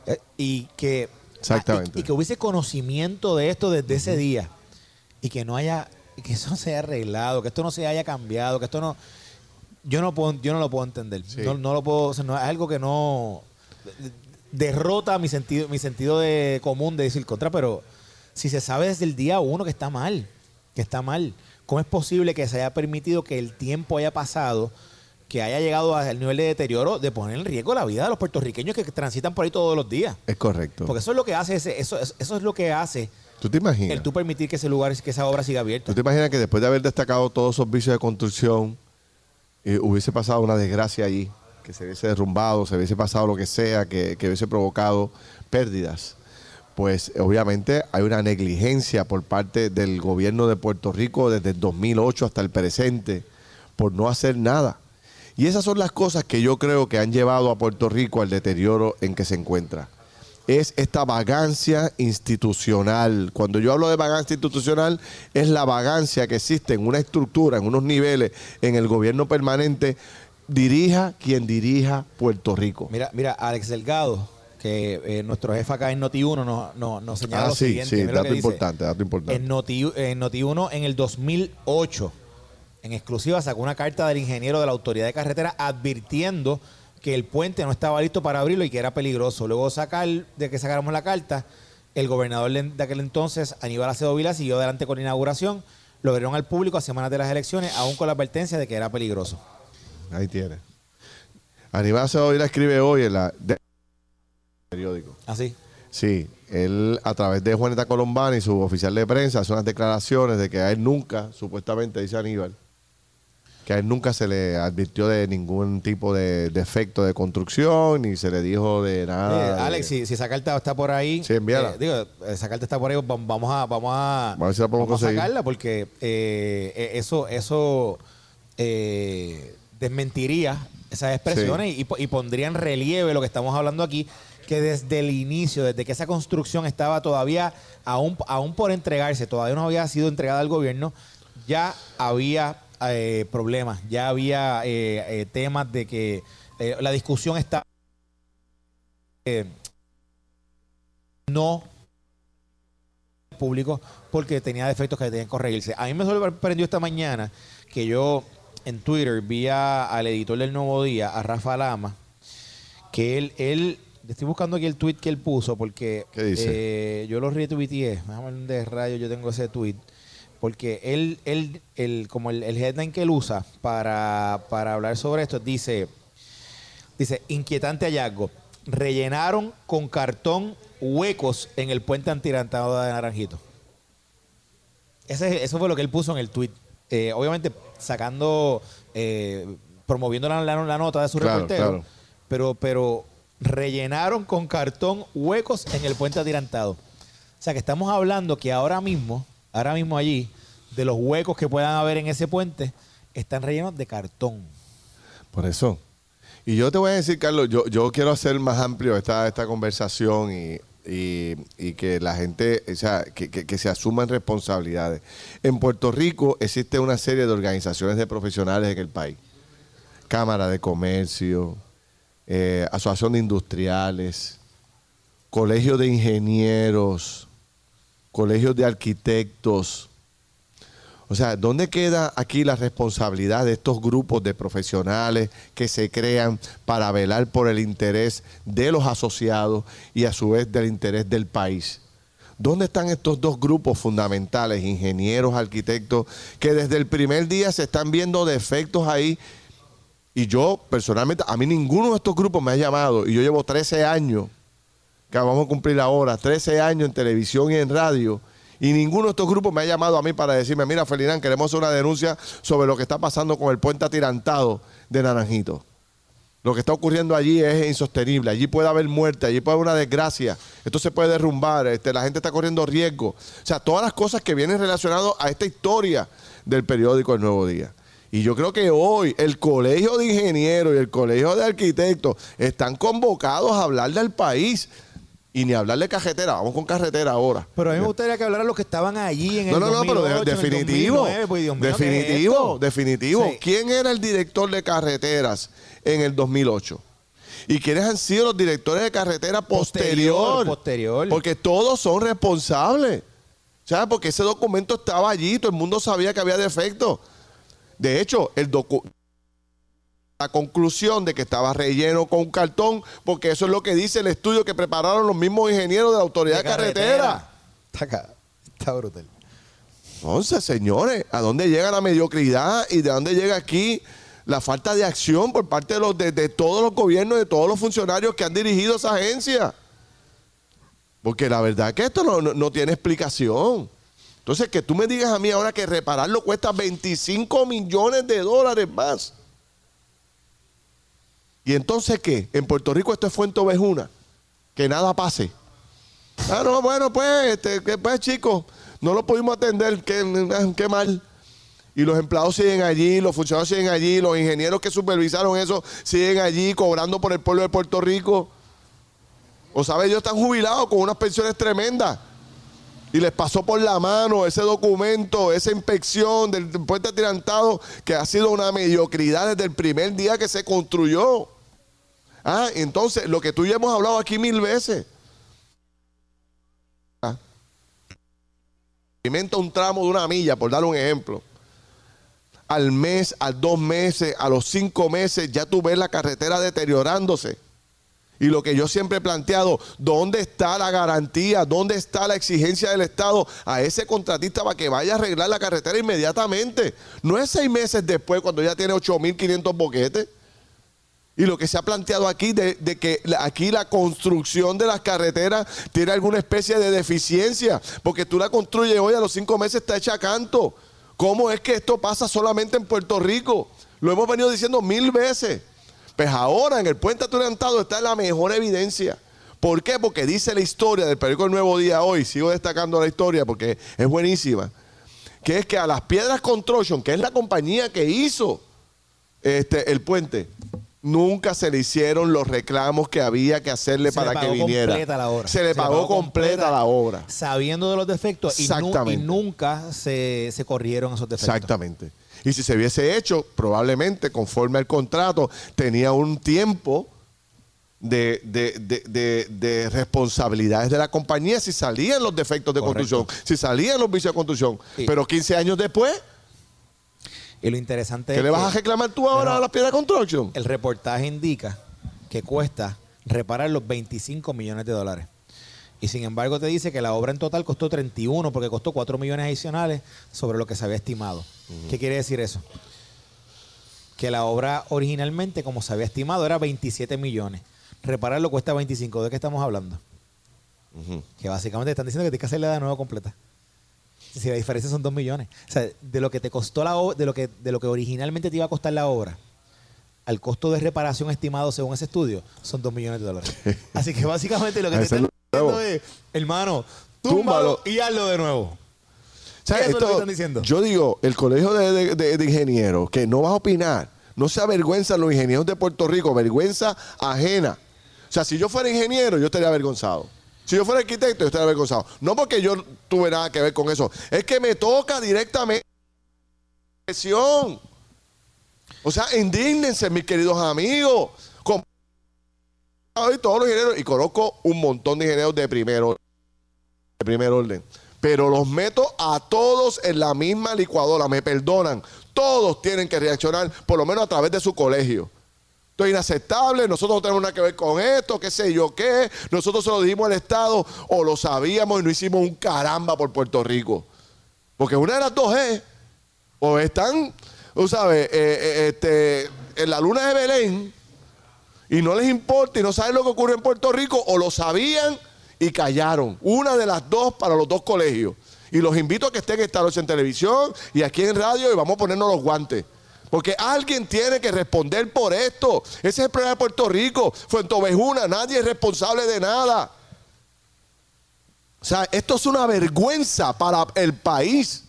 C: Eh, y que
B: Exactamente.
C: y, y que hubiese conocimiento de esto desde ese día y que no haya que eso no se haya arreglado, que esto no se haya cambiado, que esto no yo no puedo yo no lo puedo entender.
B: Sí.
C: No, no lo puedo, o sea, no, es algo que no derrota mi sentido mi sentido de común de decir contra, pero si se sabe desde el día uno que está mal, que está mal, ¿cómo es posible que se haya permitido que el tiempo haya pasado? Que haya llegado al nivel de deterioro de poner en riesgo la vida de los puertorriqueños que transitan por ahí todos los días.
B: Es correcto.
C: Porque eso es lo que hace ese, eso, eso, eso es lo que hace
B: ¿Tú te imaginas?
C: el tú permitir que ese lugar, que esa obra siga abierta.
B: ¿Tú te imaginas que después de haber destacado todos esos vicios de construcción, eh, hubiese pasado una desgracia allí? Que se hubiese derrumbado, se hubiese pasado lo que sea, que, que hubiese provocado pérdidas. Pues obviamente hay una negligencia por parte del gobierno de Puerto Rico desde el 2008 hasta el presente por no hacer nada. Y esas son las cosas que yo creo que han llevado a Puerto Rico al deterioro en que se encuentra. Es esta vagancia institucional. Cuando yo hablo de vagancia institucional, es la vagancia que existe en una estructura, en unos niveles, en el gobierno permanente, dirija quien dirija Puerto Rico.
C: Mira, mira, Alex Delgado, que eh, nuestro jefe acá en Noti1 nos, nos, nos señala
B: Ah,
C: lo
B: sí,
C: siguiente.
B: sí, dato
C: dice.
B: importante, dato importante.
C: En, Noti, en Noti1 en el 2008, en exclusiva, sacó una carta del ingeniero de la Autoridad de Carretera advirtiendo que el puente no estaba listo para abrirlo y que era peligroso. Luego sacar, de que sacáramos la carta, el gobernador de aquel entonces, Aníbal Acevedo Vila, siguió adelante con la inauguración. Lo abrieron al público a semanas de las elecciones, aún con la advertencia de que era peligroso.
B: Ahí tiene. Aníbal Acevedo Vila escribe hoy en la de- periódico.
C: Así.
B: Sí, él a través de Juanita Colombani, su oficial de prensa, hace unas declaraciones de que a él nunca, supuestamente dice Aníbal, que a él nunca se le advirtió de ningún tipo de defecto de construcción, ni se le dijo de nada.
C: Eh,
B: de-
C: Alex, si, si esa carta está por ahí,
B: Sí, envíala.
C: eh, digo, esa carta está por ahí, vam- vamos a, vamos a,
B: ver si la
C: vamos a sacarla porque eh, eh, eso, eso eh, desmentiría esas expresiones y, y pondría en relieve lo que estamos hablando aquí, que desde el inicio, desde que esa construcción estaba todavía aún, aún por entregarse, todavía no había sido entregada al gobierno, ya había eh, problemas, ya había eh, eh, temas de que eh, la discusión está eh, no público porque tenía defectos que tenían que corregirse. A mí me sorprendió esta mañana que yo en Twitter vi a- al editor del Nuevo Día, a Rafa Lama, que él, él, estoy buscando aquí el tweet que él puso porque
B: ¿Qué dice?
C: eh, yo lo retuiteé, déjame de radio, yo tengo ese tweet, porque él, él, él como el, el headline que él usa para, para hablar sobre esto, dice, dice, inquietante hallazgo, rellenaron con cartón huecos en el puente antirantado de Naranjito. Ese, eso fue lo que él puso en el tweet. Eh, obviamente sacando, eh, promoviendo la, la- la nota de su
B: Claro,
C: reportero,
B: claro.
C: pero, pero rellenaron con cartón huecos en el puente atirantado. O sea que estamos hablando que ahora mismo, ahora mismo allí, de los huecos que puedan haber en ese puente, están rellenos de cartón.
B: Por eso. Y yo te voy a decir, Carlos, yo, yo quiero hacer más amplio esta, esta conversación y, y- y que la gente, o sea, que, que- se asuman responsabilidades. En Puerto Rico existe una serie de organizaciones de profesionales en el país. Cámara de Comercio, eh, Asociación de Industriales, Colegio de Ingenieros, Colegios de Arquitectos, o sea, ¿dónde queda aquí la responsabilidad de estos grupos de profesionales que se crean para velar por el interés de los asociados y a su vez del interés del país? ¿Dónde están estos dos grupos fundamentales, ingenieros, arquitectos, que desde el primer día se están viendo defectos ahí? Y yo, personalmente, a mí ninguno de estos grupos me ha llamado, y yo llevo 13 años, que vamos a cumplir ahora, 13 años en televisión y en radio, y ninguno de estos grupos me ha llamado a mí para decirme, mira, Felinán, queremos hacer una denuncia sobre lo que está pasando con el puente atirantado de Naranjito. Lo que está ocurriendo allí es insostenible. Allí puede haber muerte, allí puede haber una desgracia. Esto se puede derrumbar, este, la gente está corriendo riesgo. O sea, todas las cosas que vienen relacionadas a esta historia del periódico El Nuevo Día. Y yo creo que hoy el Colegio de Ingenieros y el Colegio de Arquitectos están convocados a hablar del país. Y ni hablar de carretera, vamos con carretera ahora.
C: Pero a mí me gustaría que hablaran los que estaban allí en el
B: No, no, no, pero de-
C: 2008, en el
B: definitivo.
C: 2009, pues, Dios mío, ¿qué es
B: definitivo, definitivo.
C: Sí.
B: ¿Quién era el director de carreteras en el 2008? ¿Y quiénes han sido los directores de carretera posterior?
C: Posterior, posterior.
B: Porque todos son responsables. ¿Sabes? Porque ese documento estaba allí, todo el mundo sabía que había defectos. De hecho, el docu- la conclusión de que estaba relleno con cartón, porque eso es lo que dice el estudio que prepararon los mismos ingenieros de la autoridad de, carretera.
C: Está, acá, está brutal.
B: Entonces, señores, ¿a dónde llega la mediocridad y de dónde llega aquí la falta de acción por parte de, los, de, de todos los gobiernos, de todos los funcionarios que han dirigido esa agencia? Porque la verdad es que esto no, no- no tiene explicación. Entonces, que tú me digas a mí ahora que repararlo cuesta 25 millones de dólares más. ¿Y entonces qué? En Puerto Rico esto es fuente ovejuna. Que nada pase. Ah, no, bueno, pues, este, pues chicos, no lo pudimos atender, qué, qué mal. Y los empleados siguen allí, los funcionarios siguen allí, los ingenieros que supervisaron eso siguen allí cobrando por el pueblo de Puerto Rico. O sabes, ellos están jubilados con unas pensiones tremendas. Y les pasó por la mano ese documento, esa inspección del puente atirantado, que ha sido una mediocridad desde el primer día que se construyó. Ah, entonces, lo que tú y hemos hablado aquí mil veces. Ah. Alimenta un tramo de una milla, por dar un ejemplo. Al mes, a dos meses, a los cinco meses, ya tú ves la carretera deteriorándose. Y lo que yo siempre he planteado, ¿dónde está la garantía? ¿Dónde está la exigencia del Estado a ese contratista para que vaya a arreglar la carretera inmediatamente? No es seis meses después cuando ya tiene 8.500 boquetes. Y lo que se ha planteado aquí de, que aquí la construcción de las carreteras tiene alguna especie de deficiencia, porque tú la construyes hoy a los cinco meses está hecha canto. ¿Cómo es que esto pasa solamente en Puerto Rico? Lo hemos venido diciendo mil veces. Pues ahora en el puente aturantado está la mejor evidencia. ¿Por qué? Porque dice la historia del periódico El Nuevo Día hoy, sigo destacando la historia porque es buenísima, que es que a las Piedras Construction, que es la compañía que hizo este, el puente, nunca se le hicieron los reclamos que había que hacerle
C: Se le
B: para que
C: pagó
B: viniera.
C: completa la obra.
B: Se le pagó completa la obra.
C: Sabiendo de los defectos y, nu-
B: Exactamente.
C: y nunca se, se corrieron esos defectos.
B: Exactamente. Y si se hubiese hecho, probablemente conforme al contrato, tenía un tiempo de, de- de- de- de responsabilidades de la compañía si salían los defectos de
C: Correcto.
B: construcción, si salían los vicios de construcción.
C: Sí.
B: Pero 15 años después,
C: Y lo interesante
B: ¿qué
C: es
B: le vas a
C: que
B: reclamar tú ahora
C: Pero-
B: a la piedra construction?
C: el reportaje indica que cuesta reparar los 25 millones de dólares. Y sin embargo te dice que la obra en total costó 31 porque costó 4 millones adicionales sobre lo que se había estimado. ¿Qué quiere decir eso? Que la obra originalmente, como se había estimado, era 27 millones. Repararlo cuesta 25. ¿De qué estamos hablando? Que básicamente te están diciendo que tienes que hacerle de nuevo completa. Si la diferencia son 2 millones. O sea, de lo que te costó la obra, de lo que, de lo que originalmente te iba a costar la obra, al costo de reparación estimado según ese estudio, son 2 millones de dólares. Así que básicamente lo que te están diciendo es, hermano,
B: Túmbalo.
C: túmbalo y hazlo de nuevo.
B: O sea,
C: Eso es lo que están diciendo.
B: Yo digo, el colegio de, de- de- de ingenieros, que no vas a opinar, no se avergüenzan los ingenieros de Puerto Rico, vergüenza ajena. O sea, si yo fuera ingeniero, yo estaría avergonzado. Si yo fuera arquitecto, yo estaría avergonzado. No porque yo tuve nada que ver con eso, es que me toca directamente presión. O sea, indígnense, mis queridos amigos. Hoy todos los ingenieros, y conozco un montón de ingenieros de primero, de primer orden. Pero los meto a todos en la misma licuadora, me perdonan. Todos tienen que reaccionar, por lo menos a través de su colegio. Esto es inaceptable, nosotros no tenemos nada que ver con esto, qué sé yo qué. Nosotros se lo dijimos al Estado o lo sabíamos y no hicimos un caramba por Puerto Rico. Porque una de las dos es, o están, tú sabes, eh, eh, este, en la luna de Belén y no les importa y no saben lo que ocurre en Puerto Rico, o lo sabían y callaron. Una de las dos para los dos colegios. Y los invito a que estén esta noche en televisión y aquí en radio y vamos a ponernos los guantes. Porque alguien tiene que responder por esto. Ese es el problema de Puerto Rico. Fuentovejuna, nadie es responsable de nada. O sea, esto es una vergüenza para el país.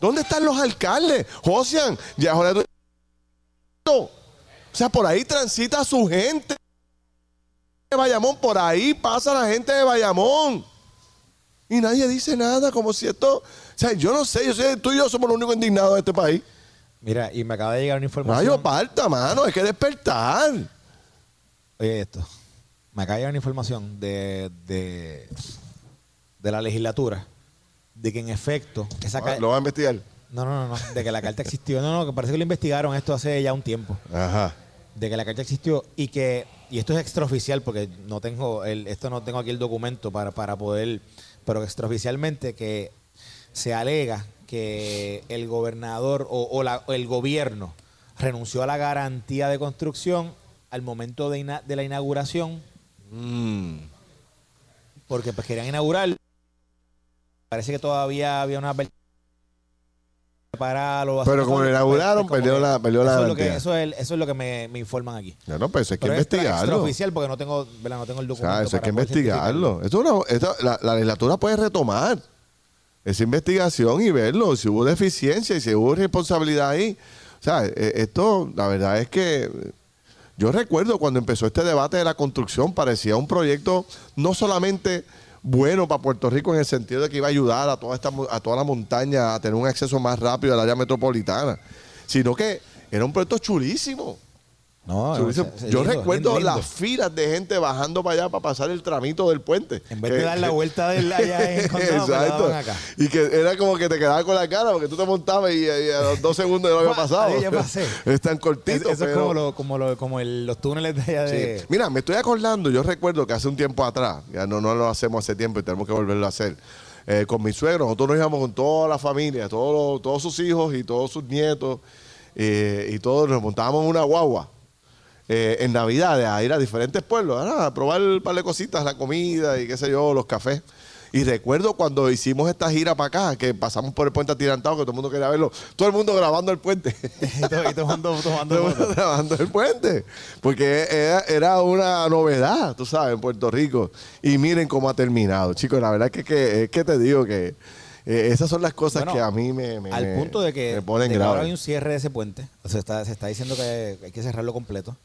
B: ¿Dónde están los alcaldes? Josian, ya o sea, por ahí transita su gente de Bayamón, por ahí pasa la gente de Bayamón. Y nadie dice nada, como si esto. O sea, yo no sé, yo sé, tú y yo somos los únicos indignados de este país.
C: Mira, y me acaba de llegar una información.
B: Rayo parta, mano, hay que despertar.
C: Oye, esto. Me acaba de llegar una información de, de, de la legislatura de que en efecto esa
B: Ah, Lo va a investigar.
C: no, no, no, no, de que la carta existió. No, no, que parece que lo investigaron esto hace ya un tiempo.
B: Ajá.
C: De que la carta existió y que, y esto es extraoficial porque no tengo el, esto no tengo aquí el documento para, para poder, pero extraoficialmente que se alega que el gobernador o, o la- o el gobierno renunció a la garantía de construcción al momento de, ina- de la inauguración
B: Mm.
C: porque pues querían inaugurar. Parece que todavía había una para los
B: Pero como lo inauguraron, perdió la- perdió la
C: eso es lo que-
B: garantía.
C: eso, es, eso es lo que me, me informan aquí.
B: Ya no, pues eso hay que
C: Pero es
B: investigarlo.
C: extraoficial porque no tengo, no tengo el
B: O
C: documento.
B: sea, eso hay que investigarlo. Esto es una- esto- la, la legislatura puede retomar esa investigación y verlo, si hubo deficiencia y si hubo responsabilidad ahí. O sea, eh, esto, la verdad es que yo recuerdo cuando empezó este debate de la construcción, parecía un proyecto no solamente bueno para Puerto Rico en el sentido de que iba a ayudar a toda, esta, a toda la montaña a tener un acceso más rápido al área metropolitana, sino que era un proyecto chulísimo.
C: No,
B: Yo recuerdo las filas de gente bajando para allá para pasar el tramito del puente.
C: En vez
B: Que-
C: de dar la vuelta de allá en
B: Exacto.
C: daban acá.
B: Y que era como que te quedaba con la cara porque tú te montabas y, y a los dos segundos ya lo había
C: Fua,
B: pasado.
C: ya pasé.
B: Es tan
C: Es-
B: cortito.
C: eso es como, lo, como, lo, como el- los túneles de allá
B: Sí.
C: de...
B: Mira, me estoy acordando, yo recuerdo que hace un tiempo atrás, ya no, no lo hacemos hace tiempo y tenemos que volverlo a hacer. eh, con mi suegro, nosotros nos íbamos con toda la familia, todos, los- todos sus hijos y todos sus nietos, eh, y todos nos montábamos en una guagua. Eh, en Navidad a ir a diferentes pueblos, a probar un par de cositas, la comida y qué sé yo, los cafés. Y recuerdo cuando hicimos esta gira para acá, que pasamos por el puente atirantado, que todo el mundo quería verlo, todo el mundo grabando el puente.
C: y
B: Todo el mundo trabajando el puente. Porque era, era una novedad, tú sabes, en Puerto Rico. Y miren cómo ha terminado. Chicos, la verdad es que, que- es que te digo que eh, esas son las cosas
C: Bueno,
B: que a mí me, me-
C: al punto de que,
B: me ponen
C: de que ahora hay un cierre de ese puente. O sea, está- se está diciendo que hay que cerrarlo completo.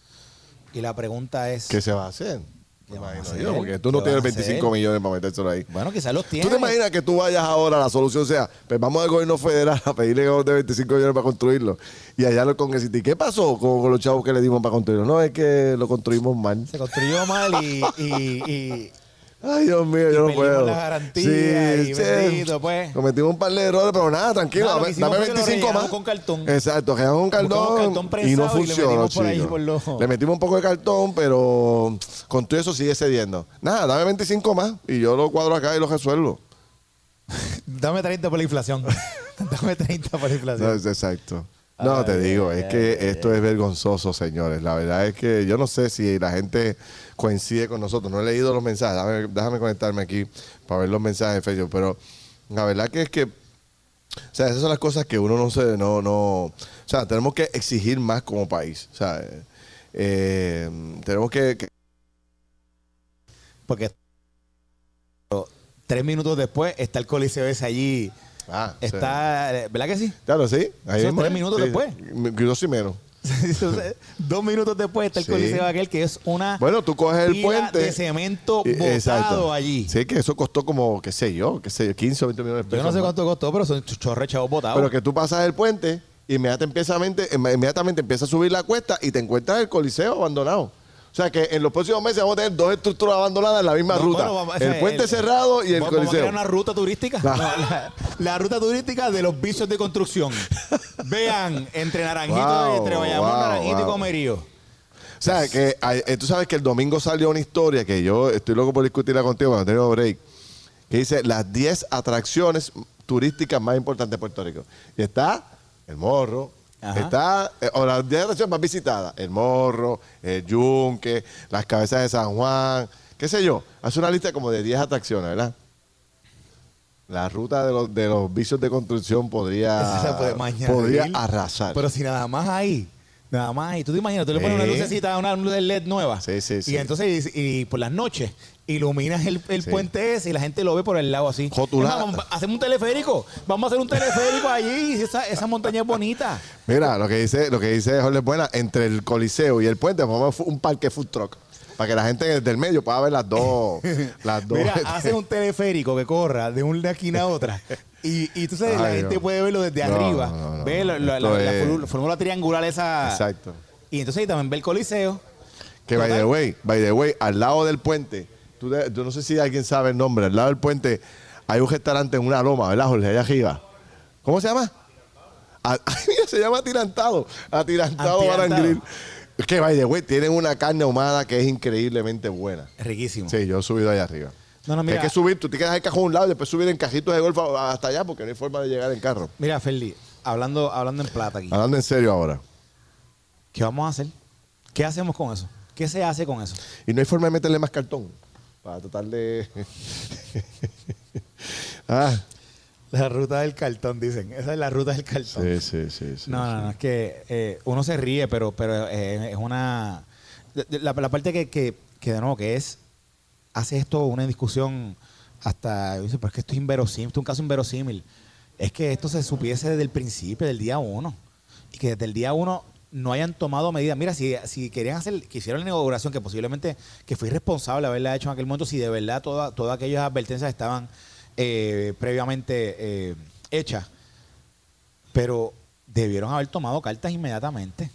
C: Y la pregunta es,
B: ¿Qué se va a hacer?
C: ¿Qué
B: Me
C: van a
B: imagino
C: hacer?
B: yo, porque tú no
C: ¿Qué
B: tienes
C: van a
B: 25
C: hacer?
B: millones para metérselo ahí.
C: Bueno, quizás los
B: ¿Tú
C: tiene.
B: te imaginas que tú vayas ahora, la solución sea, pues vamos al gobierno federal a pedirle de 25 millones para construirlo? Y allá los congresistas, ¿y qué pasó con, con los chavos que le dimos para construirlo? No, es que lo construimos mal.
C: Se construyó mal y, y, y-
B: Ay, Dios mío, yo no puedo.
C: la garantía y bendito, pues.
B: Cometimos un par de errores, pero nada, tranquilo. Dame
C: que hicimos
B: dame
C: fue que lo
B: 25 más.
C: con cartón.
B: Exacto, rellenamos con cartón,
C: cartón
B: y no
C: le
B: funcionó,
C: lo-
B: Le metimos un poco de cartón, pero con todo eso sigue cediendo. Nada, dame 25 más y yo lo cuadro acá y lo resuelvo.
C: Dame 30 por la inflación. Dame 30 por la
B: No,
C: inflación.
B: es exacto. No, te digo, es que esto es vergonzoso, señores. La verdad es que yo no sé si la gente coincide con nosotros. No he leído los mensajes. Déjame, déjame conectarme aquí para ver los mensajes de Facebook. Pero la verdad que es que, o sea, esas son las cosas que uno no se, no, no, o sea, tenemos que exigir más como país. O sea, eh, tenemos que, que-
C: Porque tres minutos después está el coliseo ese allí.
B: Ah, sí.
C: Está, ¿verdad que sí?
B: Claro, sí. Ahí
C: tres
B: es.
C: minutos
B: Sí,
C: después.
B: Dos y menos.
C: Dos minutos después está el
B: Sí.
C: coliseo aquel que es una
B: Bueno, tú coges el puente.
C: de cemento
B: Eh,
C: botado
B: exacto.
C: allí.
B: Sí, que eso costó como, qué sé yo, qué sé yo, 15 o 20 millones de
C: Yo
B: pesos.
C: no sé
B: más.
C: cuánto costó, pero son chorre chavos botados.
B: Pero que tú pasas el puente, inmediatamente, inmediatamente empieza a subir la cuesta y te encuentras el coliseo abandonado. O sea que en los próximos meses vamos a tener dos estructuras abandonadas en la misma
C: No,
B: ruta.
C: bueno, vamos-
B: el
C: ese-
B: puente
C: el-
B: cerrado y el
C: Vamos- Vamos a crear
B: coliseo.
C: una ruta turística.
B: No.
C: No, la, la ruta turística de los vicios de construcción. Vean, entre Naranjito,
B: Wow,
C: entre Bayamón,
B: wow,
C: Naranjito y. Comerío.
B: O sea, que eh, tú sabes que el domingo salió una historia que yo estoy loco por discutirla contigo cuando tengo break, que dice las 10 atracciones turísticas más importantes de Puerto Rico. Y está el morro,
C: Ajá.
B: está, eh, o las 10 atracciones más visitadas, el morro, el yunque, las cabezas de San Juan, qué sé yo. Hace una lista como de 10 atracciones, ¿verdad? La ruta de los, de los vicios de construcción podría, podría arrasar.
C: Pero si nada más ahí, nada más ahí. Tú te imaginas, tú le pones una
B: Sí.
C: lucecita, una luz de LED nueva.
B: Sí, sí, sí.
C: Y entonces, y, y por las noches, iluminas el, el
B: Sí.
C: puente ese y la gente lo ve por el lado así.
B: Rotulada.
C: Es más, vamos- hacemos un teleférico. Vamos a hacer un teleférico allí. Esa, esa montaña es bonita.
B: Mira, lo que dice, lo que dice Jorge Buena, entre el Coliseo y el puente, vamos a un parque food truck. Para que la gente desde el medio pueda ver las dos. las dos.
C: Mira, haces un teleférico que corra de una esquina a otra. Y, y tú sabes, la gente puede verlo desde
B: No,
C: arriba.
B: no, no,
C: ve la, la- la-
B: es-
C: fórmula- fórmula triangular esa.
B: Exacto.
C: Y entonces ahí también ve el coliseo.
B: Que by the way, by the way, al lado del puente, tú, de- no sé si alguien sabe el nombre, al lado del puente hay un restaurante en una loma, ¿verdad, Jorge? Allá arriba. ¿Cómo se llama? Ay, mira, se llama Atirantado. Atirantado
C: Atirantado.
B: Grill. Es que, by the way, tienen una carne ahumada que es increíblemente buena.
C: Es riquísimo.
B: Sí, yo he subido allá arriba.
C: No, no, mira.
B: Hay que subir, tú tienes que dejar el cajón a un lado y después subir en cajitos de golf hasta allá porque no hay forma de llegar en carro.
C: Mira, Ferdi, hablando, hablando en plata aquí.
B: Hablando en serio ahora.
C: ¿Qué vamos a hacer? ¿Qué hacemos con eso? ¿Qué se hace con eso?
B: Y no hay forma de meterle más cartón para tratar de... ah,
C: La ruta del cartón, dicen. Esa es la ruta del cartón.
B: sí, sí, sí. sí,
C: no,
B: sí.
C: no, no, es que eh, uno se ríe, pero, pero eh, es una... La, la parte que, que, que, de nuevo, que es, hace esto una discusión hasta, dice, pero es que esto es inverosímil, esto es un caso inverosímil. Es que esto se supiese desde el principio, del día uno. Y que desde el día uno no hayan tomado medidas. Mira, si, si querían hacer, que hicieron la inauguración, que posiblemente que fue irresponsable haberla hecho en aquel momento, si de verdad toda, todas aquellas advertencias estaban eh, previamente eh, hechas. Pero debieron haber tomado cartas inmediatamente.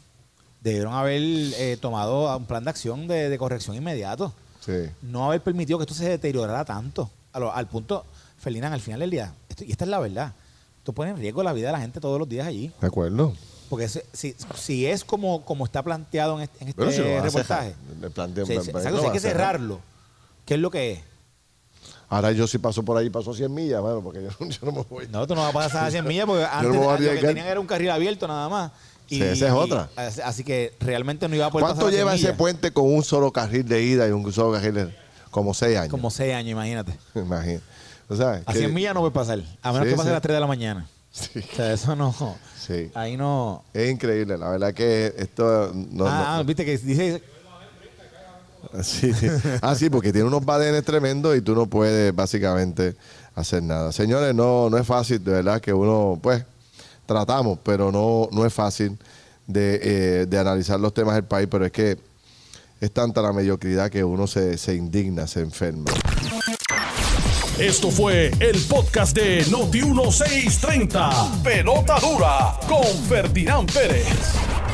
C: Debieron haber eh, tomado un plan de acción de, de corrección inmediato.
B: Sí.
C: No haber permitido que esto se deteriorara tanto. Lo- al punto, Ferdinand, al final del día, esto- y esta es la verdad, esto pone en riesgo la vida de la gente todos los días allí.
B: De acuerdo.
C: Porque si, si, si es como, como está planteado en este, en este
B: si
C: reportaje, exacto, si hay que cerrarlo. ¿Qué es lo que es?
B: Ahora yo sí paso por ahí, paso 100 millas, bueno, porque yo, yo no me voy.
C: No, tú no vas a pasar a 100 millas porque antes
B: a
C: lo que tenían era un carril abierto nada más. Y,
B: Sí, esa es otra.
C: así- así que realmente no iba a poder
B: ¿Cuánto
C: pasar a 100
B: lleva ese
C: millas.
B: puente con un solo carril de ida y un solo carril de... Como seis años.
C: Como 6 años, imagínate.
B: Imagínate. O sea,
C: A
B: que-
C: 100 millas no puede pasar. A menos
B: Sí,
C: que pase
B: sí.
C: a las 3 de la mañana.
B: Sí.
C: O sea, eso no.
B: Sí.
C: Ahí no.
B: Es increíble, la verdad que esto no,
C: ah,
B: no-
C: ah, viste que dice.
B: Sí. Ah, sí, porque tiene unos badenes tremendos y tú no puedes básicamente hacer nada. Señores, no, no es fácil, de verdad que uno, pues, tratamos, pero no, no es fácil de, eh, de analizar los temas del país, pero es que es tanta la mediocridad que uno se, se indigna, se enferma.
A: Esto fue el podcast de Noti1630. Pelota dura con Ferdinand Pérez.